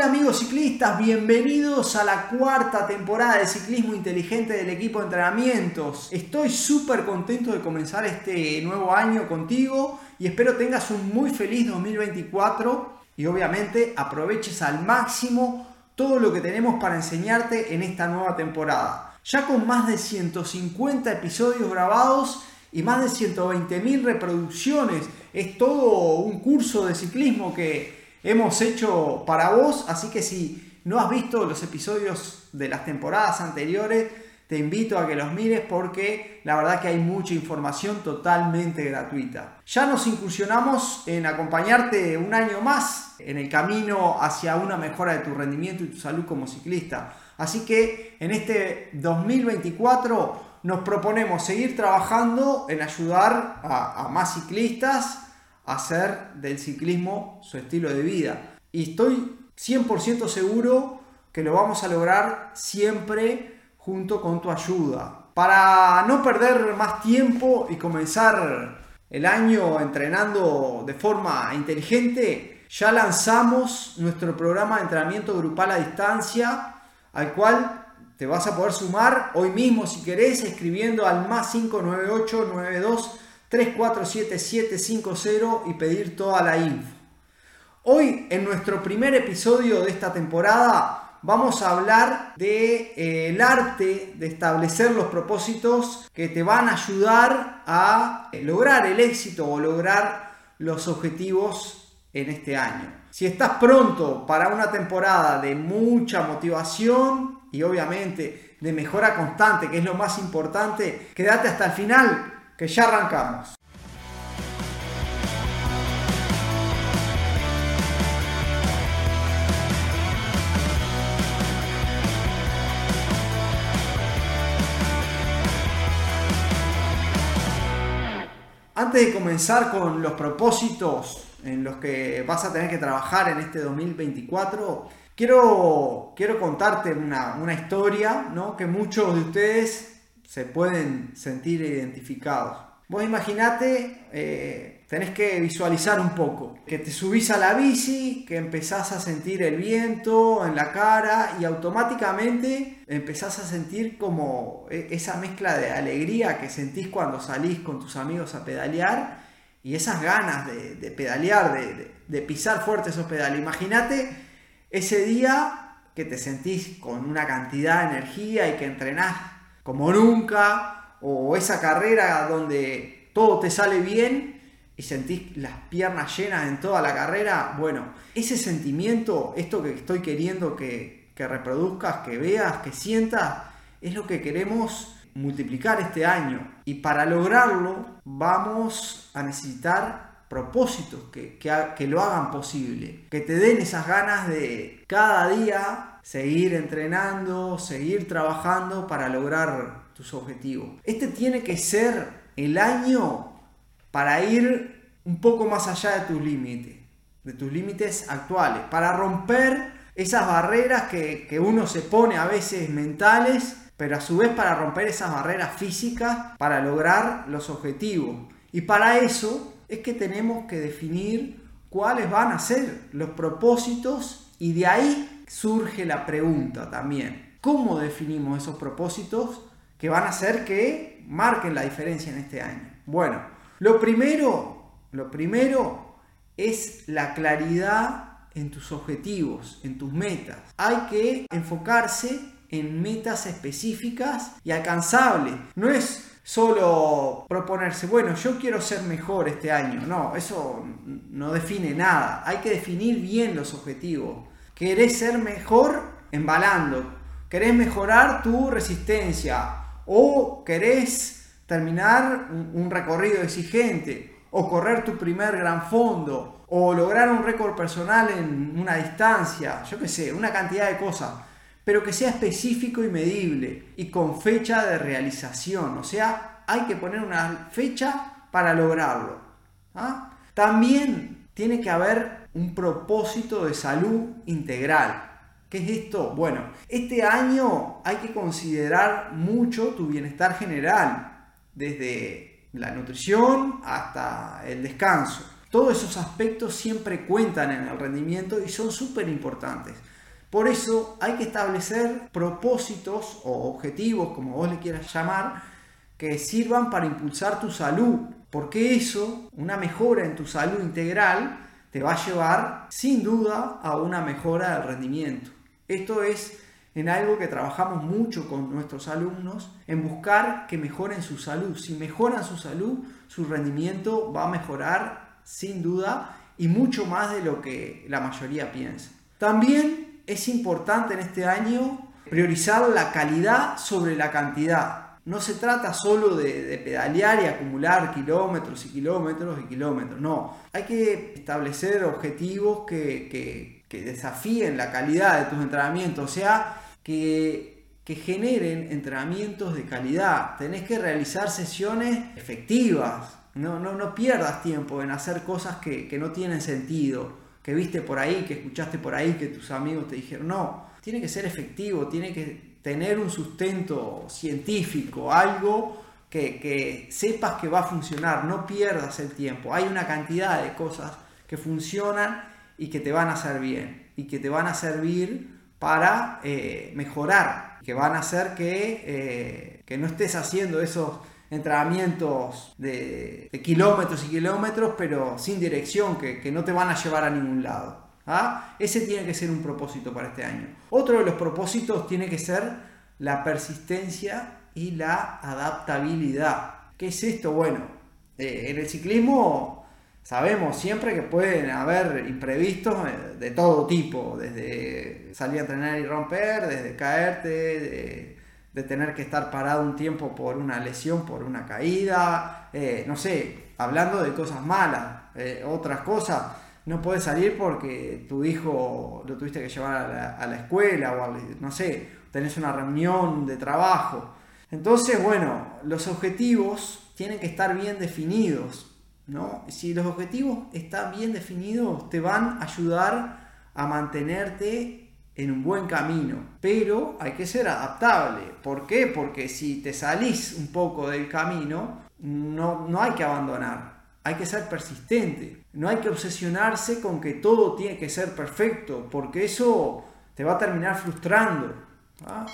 Hola amigos ciclistas, bienvenidos a la cuarta temporada de Ciclismo Inteligente del equipo de entrenamientos. Estoy súper contento de comenzar este nuevo año contigo y espero tengas un muy feliz 2024 y obviamente aproveches al máximo todo lo que tenemos para enseñarte en esta nueva temporada. Ya con más de 150 episodios grabados y más de 120.000 reproducciones, es todo un curso de ciclismo que hemos hecho para vos, así que si no has visto los episodios de las temporadas anteriores, te invito a que los mires porque la verdad que hay mucha información totalmente gratuita. Ya nos incursionamos en acompañarte un año más en el camino hacia una mejora de tu rendimiento y tu salud como ciclista. Así que en este 2024 nos proponemos seguir trabajando en ayudar a, a más ciclistas hacer del ciclismo su estilo de vida. Y estoy 100% seguro que lo vamos a lograr siempre junto con tu ayuda. Para no perder más tiempo y comenzar el año entrenando de forma inteligente, ya lanzamos nuestro programa de entrenamiento grupal a distancia, al cual te vas a poder sumar hoy mismo si querés escribiendo al más 598 92 347750 y pedir toda la info. Hoy en nuestro primer episodio de esta temporada vamos a hablar del de, eh, arte de establecer los propósitos que te van a ayudar a eh, lograr el éxito o lograr los objetivos en este año. Si estás pronto para una temporada de mucha motivación y obviamente de mejora constante, que es lo más importante, quédate hasta el final que ya arrancamos. Antes de comenzar con los propósitos en los que vas a tener que trabajar en este 2024, quiero, quiero contarte una, una historia ¿no? que muchos de ustedes se pueden sentir identificados. Vos imaginate, eh, tenés que visualizar un poco, que te subís a la bici, que empezás a sentir el viento en la cara y automáticamente empezás a sentir como e, esa mezcla de alegría que sentís cuando salís con tus amigos a pedalear y esas ganas de, pedalear, de, de, pisar fuerte esos pedales. Imagínate ese día que te sentís con una cantidad de energía y que entrenás como nunca, o esa carrera donde todo te sale bien y sentís las piernas llenas en toda la carrera, bueno, ese sentimiento, esto que estoy queriendo que, que reproduzcas, que veas, que sientas, es lo que queremos multiplicar este año. Y para lograrlo vamos a necesitar propósitos que, que, lo hagan posible, que te den esas ganas de cada día seguir entrenando, seguir trabajando para lograr tus objetivos. Este tiene que ser el año para ir un poco más allá de tus límites, de tus límites actuales, para romper esas barreras que, que uno se pone a veces mentales, pero a su vez para romper esas barreras físicas para lograr los objetivos. Y para eso es que tenemos que definir cuáles van a ser los propósitos y de ahí surge la pregunta también, ¿cómo definimos esos propósitos que van a hacer que marquen la diferencia en este año? Bueno, lo primero, lo primero es la claridad en tus objetivos, en tus metas. Hay que enfocarse en metas específicas y alcanzables. No es solo proponerse, bueno, yo quiero ser mejor este año. No, eso no define nada. Hay que definir bien los objetivos. Querés ser mejor embalando, querés mejorar tu resistencia o querés terminar un, recorrido exigente o correr tu primer gran fondo o lograr un récord personal en una distancia, yo qué sé, una cantidad de cosas, pero que sea específico y medible y con fecha de realización, o sea, hay que poner una fecha para lograrlo. ¿ah? También tiene que haber un propósito de salud integral. ¿Qué es esto? Bueno, este año hay que considerar mucho tu bienestar general, desde la nutrición hasta el descanso. Todos esos aspectos siempre cuentan en el rendimiento y son súper importantes. Por eso hay que establecer propósitos o objetivos, como vos le quieras llamar, que sirvan para impulsar tu salud. Porque eso, una mejora en tu salud integral, te va a llevar sin duda a una mejora del rendimiento. Esto es en algo que trabajamos mucho con nuestros alumnos, en buscar que mejoren su salud. Si mejoran su salud, su rendimiento va a mejorar sin duda y mucho más de lo que la mayoría piensa. También es importante en este año priorizar la calidad sobre la cantidad. No se trata solo de, pedalear y acumular kilómetros y kilómetros y kilómetros, no. Hay que establecer objetivos que, desafíen la calidad de tus entrenamientos, o sea, que, generen entrenamientos de calidad. Tenés que realizar sesiones efectivas. No, no, no pierdas tiempo en hacer cosas que no tienen sentido, que viste por ahí, que escuchaste por ahí, que tus amigos te dijeron. No, tiene que ser efectivo, tiene que tener un sustento científico, algo que, que, sepas que va a funcionar, no pierdas el tiempo. Hay una cantidad de cosas que funcionan y que te van a hacer bien y que te van a servir para eh, mejorar, que van a hacer que, eh, que, no estés haciendo esos entrenamientos de, kilómetros y kilómetros, pero sin dirección, que, que, no te van a llevar a ningún lado. ¿ah? Ese tiene que ser un propósito para este año. Otro de los propósitos tiene que ser la persistencia y la adaptabilidad. ¿Qué es esto? Bueno, eh, en el ciclismo Sabemos siempre que pueden haber imprevistos de todo tipo, desde salir a entrenar y romper, desde caerte, de, tener que estar parado un tiempo por una lesión, por una caída, eh, no sé, hablando de cosas malas, eh, otras cosas, no puedes salir porque tu hijo lo tuviste que llevar a la, escuela o no sé, tenés una reunión de trabajo. Entonces, bueno, los objetivos tienen que estar bien definidos si los objetivos están bien definidos, te van a ayudar a mantenerte en un buen camino, pero hay que ser adaptable. ¿Por qué? Porque si te salís un poco del camino, no, no hay que abandonar, hay que ser persistente, no hay que obsesionarse con que todo tiene que ser perfecto, porque eso te va a terminar frustrando.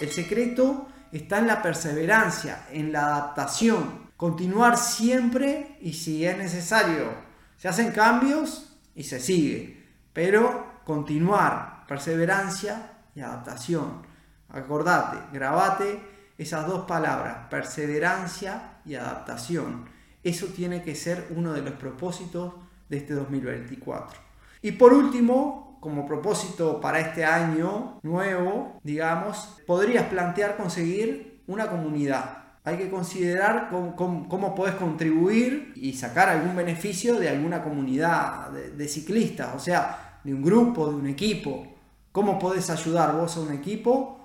El secreto está en la perseverancia, en la adaptación continuar siempre y si es necesario, se hacen cambios y se sigue, pero continuar, perseverancia y adaptación. Acordate, grabate esas dos palabras, perseverancia y adaptación. Eso tiene que ser uno de los propósitos de este 2024. Y por último, como propósito para este año nuevo, digamos, podrías plantear conseguir una comunidad hay que considerar cómo, cómo, podés contribuir y sacar algún beneficio de alguna comunidad de, ciclistas, o sea, de un grupo, de un equipo. ¿Cómo podés ayudar vos a un equipo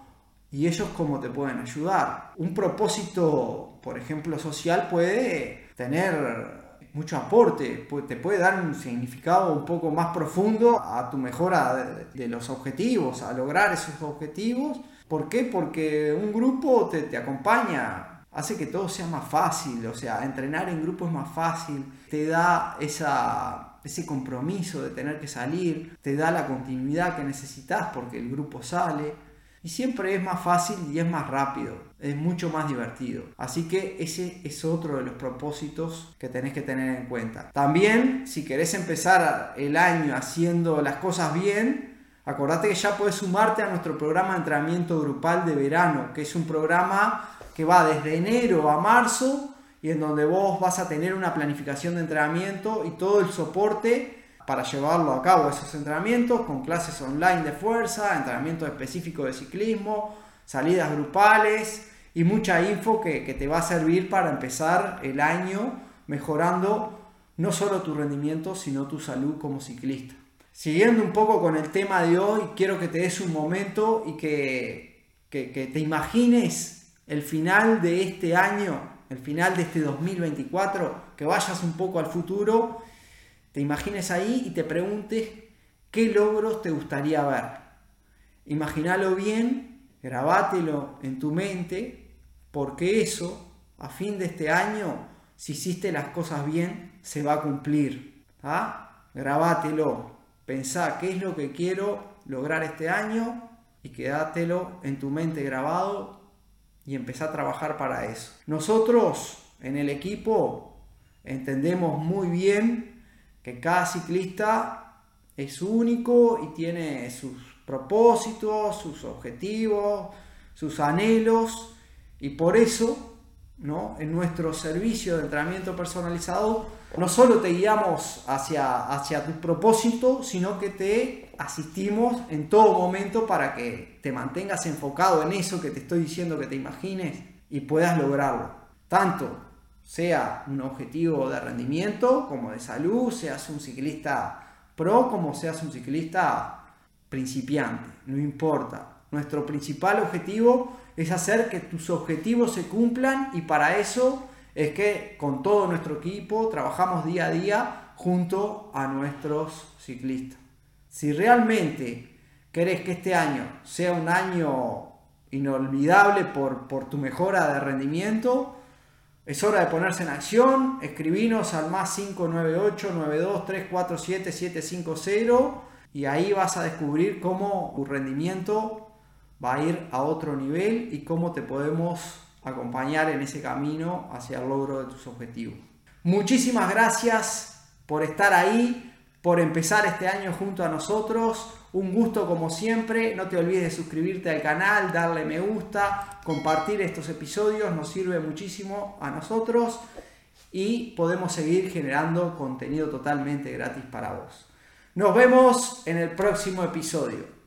y ellos cómo te pueden ayudar? Un propósito, por ejemplo, social puede tener mucho aporte, te puede dar un significado un poco más profundo a tu mejora de, los objetivos, a lograr esos objetivos. ¿Por qué? Porque un grupo te, te acompaña hace que todo sea más fácil, o sea, entrenar en grupo es más fácil, te da esa, ese compromiso de tener que salir, te da la continuidad que necesitas porque el grupo sale. Y siempre es más fácil y es más rápido, es mucho más divertido. Así que ese es otro de los propósitos que tenés que tener en cuenta. También, si querés empezar el año haciendo las cosas bien, acordate que ya puedes sumarte a nuestro programa de entrenamiento grupal de verano, que es un programa que va desde enero a marzo y en donde vos vas a tener una planificación de entrenamiento y todo el soporte para llevarlo a cabo esos entrenamientos con clases online de fuerza, entrenamiento específico de ciclismo, salidas grupales y mucha info que, que te va a servir para empezar el año mejorando no solo tu rendimiento, sino tu salud como ciclista. Siguiendo un poco con el tema de hoy, quiero que te des un momento y que, que, que te imagines el final de este año, el final de este 2024, que vayas un poco al futuro, te imagines ahí y te preguntes qué logros te gustaría ver. Imagínalo bien, grabátelo en tu mente, porque eso, a fin de este año, si hiciste las cosas bien, se va a cumplir. ¿ah? grabátelo, pensá qué es lo que quiero lograr este año y quédatelo en tu mente grabado y empezá a trabajar para eso. Nosotros en el equipo entendemos muy bien que cada ciclista es único y tiene sus propósitos, sus objetivos, sus anhelos y por eso ¿no? en nuestro servicio de entrenamiento personalizado no solo te guiamos hacia, hacia tu propósito, sino que te asistimos en todo momento para que te mantengas enfocado en eso que te estoy diciendo que te imagines y puedas lograrlo. Tanto sea un objetivo de rendimiento como de salud, seas un ciclista pro como seas un ciclista principiante, no importa. Nuestro principal objetivo es hacer que tus objetivos se cumplan y para eso es que con todo nuestro equipo trabajamos día a día junto a nuestros ciclistas. Si realmente querés que este año sea un año inolvidable por, tu mejora de rendimiento, es hora de ponerse en acción, escribinos al más 598 92 347 750 y ahí vas a descubrir cómo tu rendimiento va a ir a otro nivel y cómo te podemos acompañar en ese camino hacia el logro de tus objetivos. Muchísimas gracias por estar ahí, por empezar este año junto a nosotros. Un gusto como siempre. No te olvides de suscribirte al canal, darle me gusta, compartir estos episodios. Nos sirve muchísimo a nosotros y podemos seguir generando contenido totalmente gratis para vos. Nos vemos en el próximo episodio.